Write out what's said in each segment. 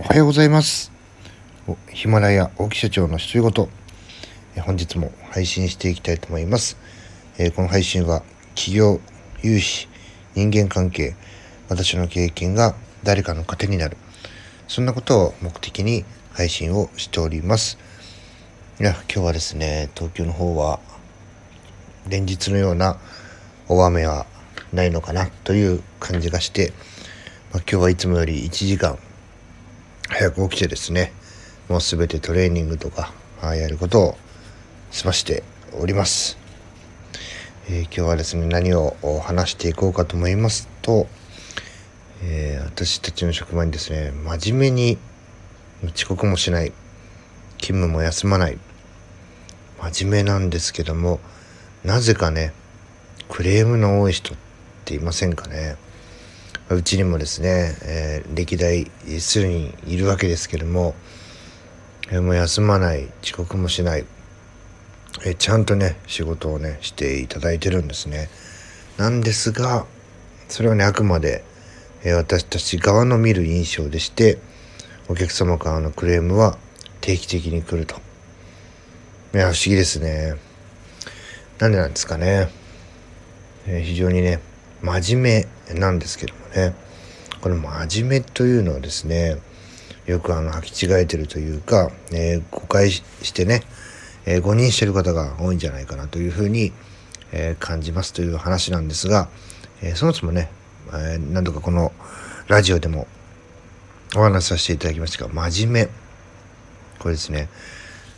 おはようございます。ヒマラヤ大木社長の独り言本日も配信していきたいと思います、えこの配信は企業融資人間関係私の経験が誰かの糧になる。そんなことを目的に配信をしております。いや今日はですね東京の方は連日のような大雨はないのかなという感じがして、まあ、今日はいつもより1時間早く起きてですねもう全てトレーニングとかやることを済ましております、えー、今日はですね何を話していこうかと思いますと、えー、私たちの職場にですね真面目に遅刻もしない勤務も休まない真面目なんですけどもなぜかねクレームの多い人っていませんかね。うちにもですね、えー、歴代数人いるわけですけども、えー、もう休まない遅刻もしない、えー、ちゃんとね仕事をねしていただいてるんですね。なんですがそれはねあくまで、え私たち側の見る印象でしてお客様からのクレームは定期的に来ると。いや不思議ですね。なんでなんですかね、え非常にね真面目なんですけどね。この真面目というのはですねよくあの履き違えてるというか、えー、誤解してね、えー、誤認してる方が多いんじゃないかなというふうに、えー、感じますという話なんですが、えそもそもね、え何度かこのラジオでもお話しさせていただきましたが真面目。これですね。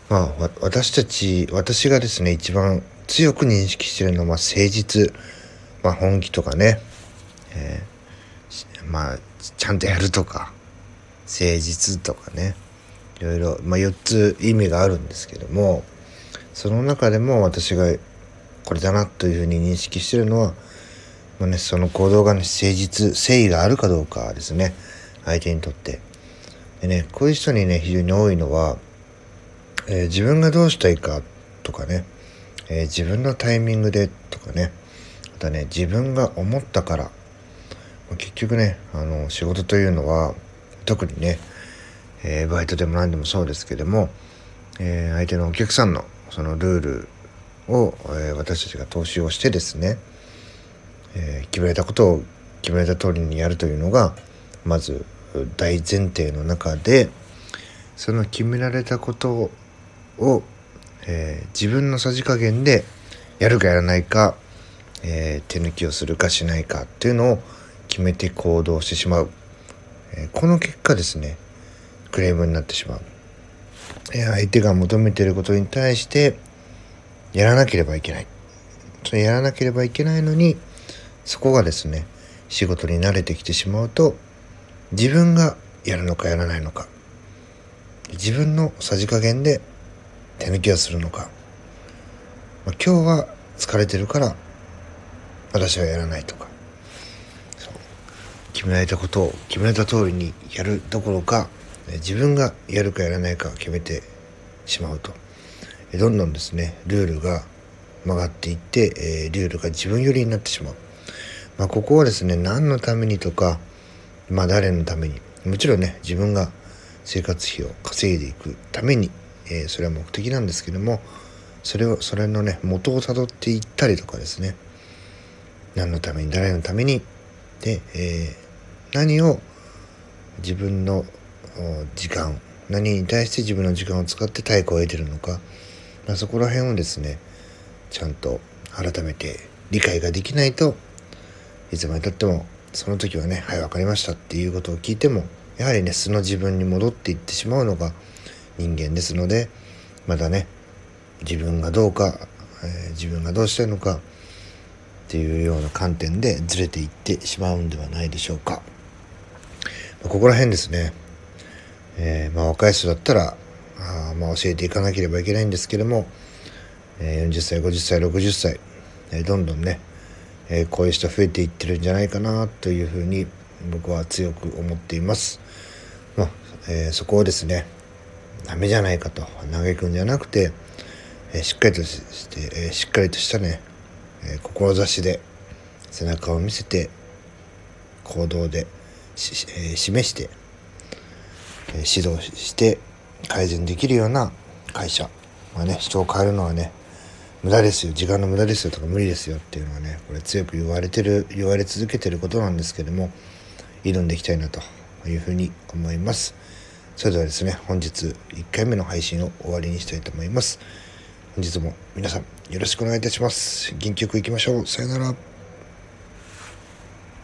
まあ私たち私がですね一番強く認識してるのは誠実。まあ、本気とかね、えー、まあちゃんとやるとか誠実とかね。いろいろ、まあ、4つ意味があるんですけどもその中でも私がこれだなというふうに認識してるのは、まあね、その行動がね誠実誠意があるかどうかですね。相手にとって。でねこういう人にね非常に多いのは、えー、自分がどうしたいかとかね、えー、自分のタイミングでとかね。だね自分が思ったから結局ねあの仕事というのは特にね、えー、バイトでも何でもそうですけども、えー、相手のお客さんのそのルールを、えー、私たちが投資をしてですね、え決められたことを決められた通りにやるというのがまず大前提の中でその決められたことを、え自分のさじ加減でやるかやらないかえ、手抜きをするかしないかっていうのを決めて行動してしまう、え、この結果ですねクレームになってしまう、え、相手が求めていることに対してやらなければいけない。それやらなければいけないのにそこがですね仕事に慣れてきてしまうと自分がやるのかやらないのか自分のさじ加減で手抜きをするのか、まあ、今日は疲れてるから私はやらないとか。決められたことを決められた通りにやるどころか自分がやるかやらないか決めてしまうと。どんどんですねルールが曲がっていって、え、ルールが自分寄りになってしまう、まあ、ここはですね何のためにとか、まあ、誰のために。もちろんね自分が生活費を稼いでいくために、え、それは目的なんですけどもそれをそれのね元をたどっていったりとかですね。何のために誰のためにで、えー、何を自分の時間何に対して自分の時間を使って対価を得てるのか、まあ、そこら辺をですねちゃんと改めて理解ができないといつまでたってもその時はね「はい分かりました」っていうことを聞いてもやはりね素の自分に戻っていってしまうのが人間ですのでまだね自分がどうか、えー、自分がどうしたいのかっていうような観点でずれていってしまうんではないでしょうか。ここら辺ですね、えー、まあ、若い人だったらあまあ教えていかなければいけないんですけども、えー、40歳50歳60歳、えー、どんどんね、えこういう人増えていってるんじゃないかなというふうに僕は強く思っています。まあえそこをですねダメじゃないかと嘆くんじゃなくて、えしっかりとして、えしっかりとしたねえー、志で背中を見せて行動で、えー、示してえ指導して改善できるような会社。まあね人を変えるのはね無駄ですよ。時間の無駄ですよとか無理ですよ。っていうのはねこれ強く言われてる言われ続けてることなんですけども挑んでいきたいなというふうに思います。それではですね本日1回目の配信を終わりにしたいと思います。本日も皆さんよろしくお願いいたします。元気よくいきましょう。さよなら。